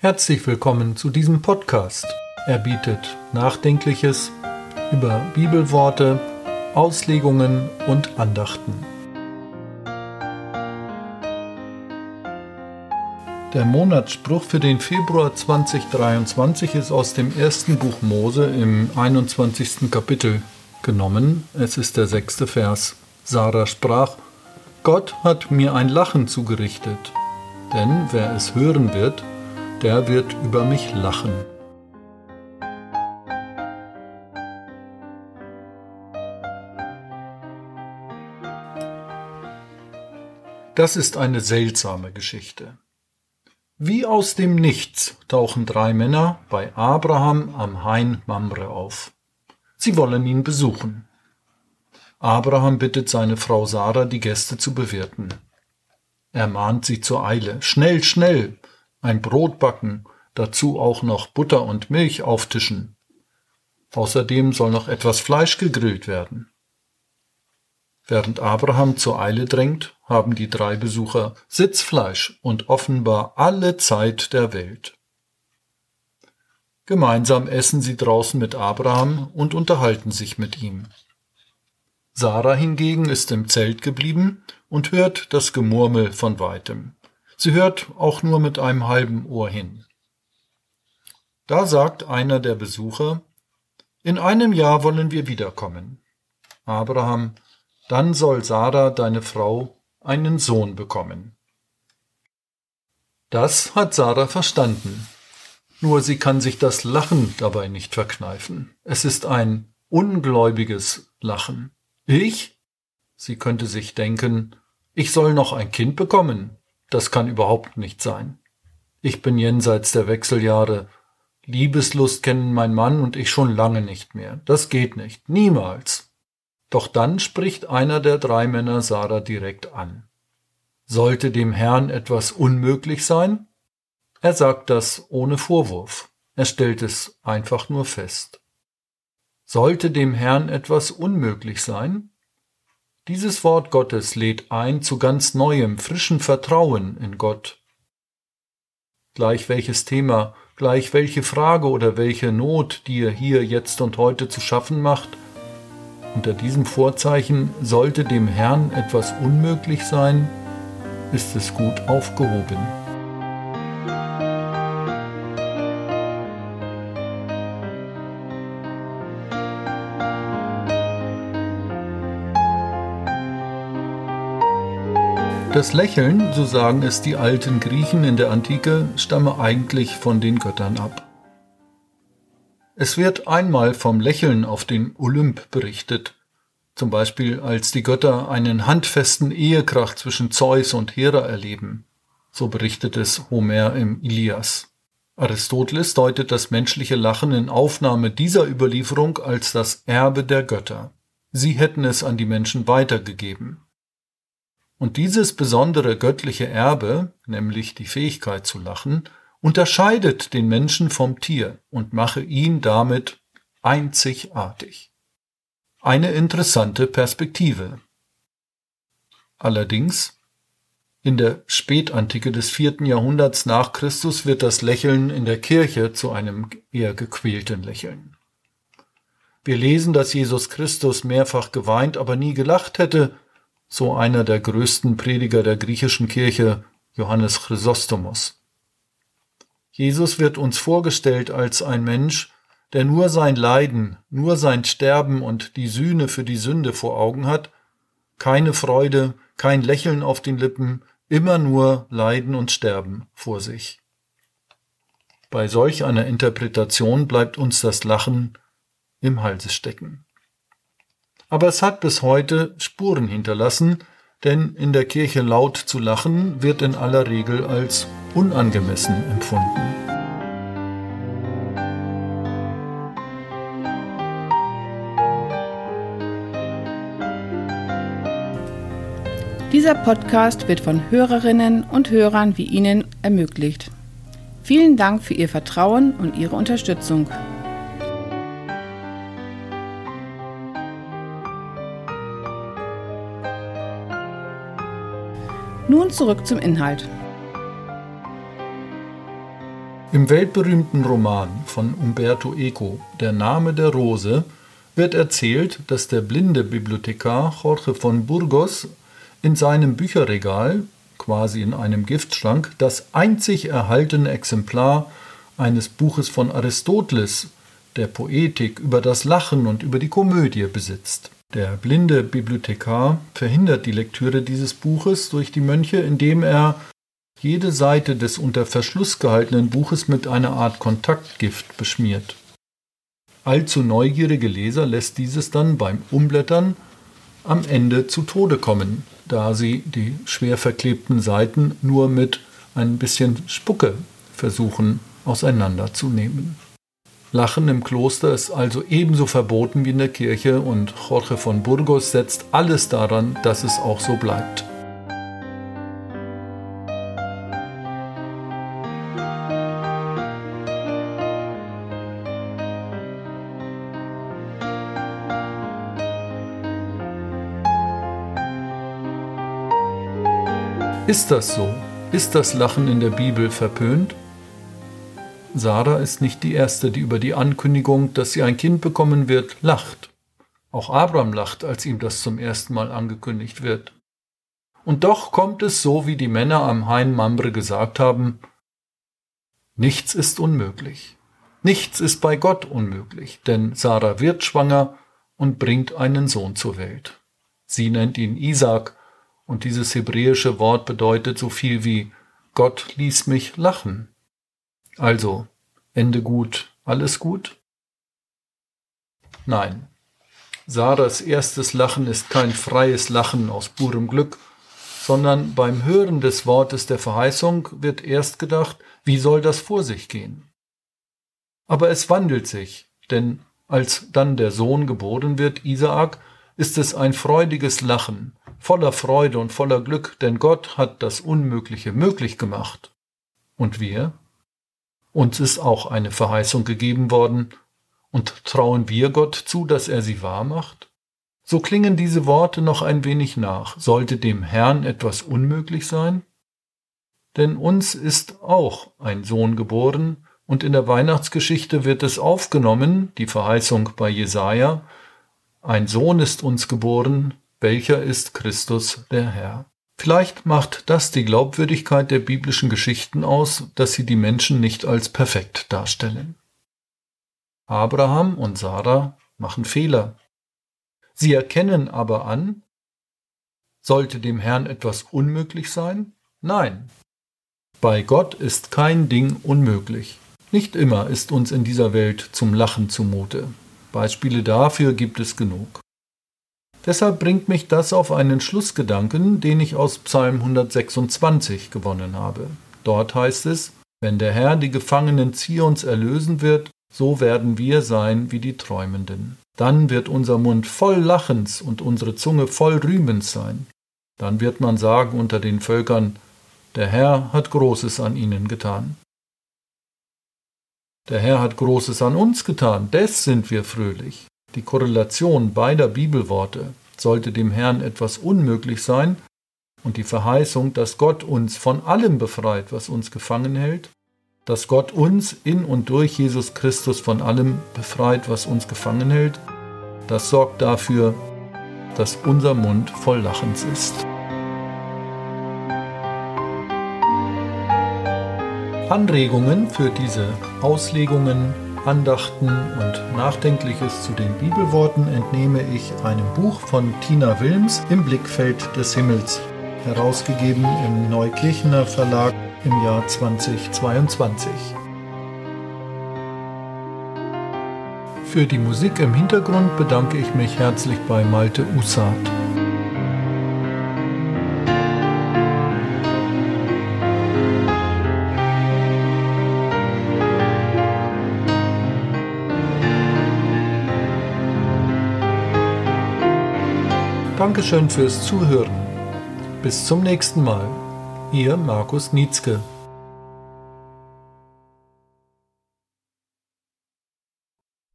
Herzlich willkommen zu diesem Podcast. Er bietet Nachdenkliches über Bibelworte, Auslegungen und Andachten. Der Monatsspruch für den Februar 2023 ist aus dem ersten Buch Mose im 21. Kapitel genommen. Es ist der sechste Vers. Sarah sprach, Gott hat mir ein Lachen zugerichtet, denn wer es hören wird, der wird über mich lachen. Das ist eine seltsame Geschichte. Wie aus dem Nichts tauchen drei Männer bei Abraham am Hain Mamre auf. Sie wollen ihn besuchen. Abraham bittet seine Frau Sarah, die Gäste zu bewirten. Er mahnt sie zur Eile. Schnell, schnell, ein Brot backen, dazu auch noch Butter und Milch auftischen. Außerdem soll noch etwas Fleisch gegrillt werden. Während Abraham zur Eile drängt, haben die drei Besucher Sitzfleisch und offenbar alle Zeit der Welt. Gemeinsam essen sie draußen mit Abraham und unterhalten sich mit ihm. Sarah hingegen ist im Zelt geblieben und hört das Gemurmel von weitem. Sie hört auch nur mit einem halben Ohr hin. Da sagt einer der Besucher, in einem Jahr wollen wir wiederkommen. Abraham, dann soll Sarah, deine Frau, einen Sohn bekommen. Das hat Sarah verstanden. Nur sie kann sich das Lachen dabei nicht verkneifen. Es ist ein ungläubiges Lachen. Ich? Sie könnte sich denken, ich soll noch ein Kind bekommen. Das kann überhaupt nicht sein. Ich bin jenseits der Wechseljahre. Liebeslust kennen mein Mann und ich schon lange nicht mehr. Das geht nicht. Niemals. Doch dann spricht einer der drei Männer Sarah direkt an. Sollte dem Herrn etwas unmöglich sein? Er sagt das ohne Vorwurf. Er stellt es einfach nur fest. Sollte dem Herrn etwas unmöglich sein? Dieses Wort Gottes lädt ein zu ganz neuem, frischen Vertrauen in Gott. Gleich welches Thema, gleich welche Frage oder welche Not dir hier jetzt und heute zu schaffen macht, unter diesem Vorzeichen sollte dem Herrn etwas unmöglich sein, ist es gut aufgehoben. Das Lächeln, so sagen es die alten Griechen in der Antike, stamme eigentlich von den Göttern ab. Es wird einmal vom Lächeln auf den Olymp berichtet, zum Beispiel als die Götter einen handfesten Ehekrach zwischen Zeus und Hera erleben. So berichtet es Homer im Ilias. Aristoteles deutet das menschliche Lachen in Aufnahme dieser Überlieferung als das Erbe der Götter. Sie hätten es an die Menschen weitergegeben. Und dieses besondere göttliche Erbe, nämlich die Fähigkeit zu lachen, unterscheidet den Menschen vom Tier und mache ihn damit einzigartig. Eine interessante Perspektive. Allerdings, in der Spätantike des vierten Jahrhunderts nach Christus wird das Lächeln in der Kirche zu einem eher gequälten Lächeln. Wir lesen, dass Jesus Christus mehrfach geweint, aber nie gelacht hätte, so einer der größten Prediger der griechischen Kirche, Johannes Chrysostomos. Jesus wird uns vorgestellt als ein Mensch, der nur sein Leiden, nur sein Sterben und die Sühne für die Sünde vor Augen hat, keine Freude, kein Lächeln auf den Lippen, immer nur Leiden und Sterben vor sich. Bei solch einer Interpretation bleibt uns das Lachen im Halse stecken. Aber es hat bis heute Spuren hinterlassen, denn in der Kirche laut zu lachen wird in aller Regel als unangemessen empfunden. Dieser Podcast wird von Hörerinnen und Hörern wie Ihnen ermöglicht. Vielen Dank für Ihr Vertrauen und Ihre Unterstützung. Nun zurück zum Inhalt. Im weltberühmten Roman von Umberto Eco Der Name der Rose wird erzählt, dass der blinde Bibliothekar Jorge von Burgos in seinem Bücherregal, quasi in einem Giftschrank, das einzig erhaltene Exemplar eines Buches von Aristoteles, der Poetik über das Lachen und über die Komödie besitzt. Der blinde Bibliothekar verhindert die Lektüre dieses Buches durch die Mönche, indem er jede Seite des unter Verschluss gehaltenen Buches mit einer Art Kontaktgift beschmiert. Allzu neugierige Leser lässt dieses dann beim Umblättern am Ende zu Tode kommen, da sie die schwer verklebten Seiten nur mit ein bisschen Spucke versuchen auseinanderzunehmen. Lachen im Kloster ist also ebenso verboten wie in der Kirche und Jorge von Burgos setzt alles daran, dass es auch so bleibt. Ist das so? Ist das Lachen in der Bibel verpönt? Sarah ist nicht die erste, die über die Ankündigung, dass sie ein Kind bekommen wird, lacht. Auch Abraham lacht, als ihm das zum ersten Mal angekündigt wird. Und doch kommt es so, wie die Männer am Hain Mambre gesagt haben, nichts ist unmöglich. Nichts ist bei Gott unmöglich, denn Sarah wird schwanger und bringt einen Sohn zur Welt. Sie nennt ihn Isaac und dieses hebräische Wort bedeutet so viel wie Gott ließ mich lachen. Also, Ende gut, alles gut? Nein. Sarahs erstes Lachen ist kein freies Lachen aus purem Glück, sondern beim Hören des Wortes der Verheißung wird erst gedacht, wie soll das vor sich gehen? Aber es wandelt sich, denn als dann der Sohn geboren wird, Isaak, ist es ein freudiges Lachen, voller Freude und voller Glück, denn Gott hat das Unmögliche möglich gemacht. Und wir? Uns ist auch eine Verheißung gegeben worden, und trauen wir Gott zu, dass er sie wahr macht? So klingen diese Worte noch ein wenig nach. Sollte dem Herrn etwas unmöglich sein? Denn uns ist auch ein Sohn geboren, und in der Weihnachtsgeschichte wird es aufgenommen, die Verheißung bei Jesaja, ein Sohn ist uns geboren, welcher ist Christus der Herr. Vielleicht macht das die Glaubwürdigkeit der biblischen Geschichten aus, dass sie die Menschen nicht als perfekt darstellen. Abraham und Sarah machen Fehler. Sie erkennen aber an, sollte dem Herrn etwas unmöglich sein? Nein. Bei Gott ist kein Ding unmöglich. Nicht immer ist uns in dieser Welt zum Lachen zumute. Beispiele dafür gibt es genug. Deshalb bringt mich das auf einen Schlussgedanken, den ich aus Psalm 126 gewonnen habe. Dort heißt es, wenn der Herr die Gefangenen Zions erlösen wird, so werden wir sein wie die Träumenden. Dann wird unser Mund voll Lachens und unsere Zunge voll Rühmens sein. Dann wird man sagen unter den Völkern, der Herr hat Großes an ihnen getan. Der Herr hat Großes an uns getan, des sind wir fröhlich. Die Korrelation beider Bibelworte sollte dem Herrn etwas unmöglich sein und die Verheißung, dass Gott uns von allem befreit, was uns gefangen hält, dass Gott uns in und durch Jesus Christus von allem befreit, was uns gefangen hält, das sorgt dafür, dass unser Mund voll Lachens ist. Anregungen für diese Auslegungen, Andachten und Nachdenkliches zu den Bibelworten entnehme ich einem Buch von Tina Wilms im Blickfeld des Himmels, herausgegeben im Neukirchener Verlag im Jahr 2022. Für die Musik im Hintergrund bedanke ich mich herzlich bei Malte Ussat. Dankeschön fürs Zuhören. Bis zum nächsten Mal. Ihr Markus Nietzke.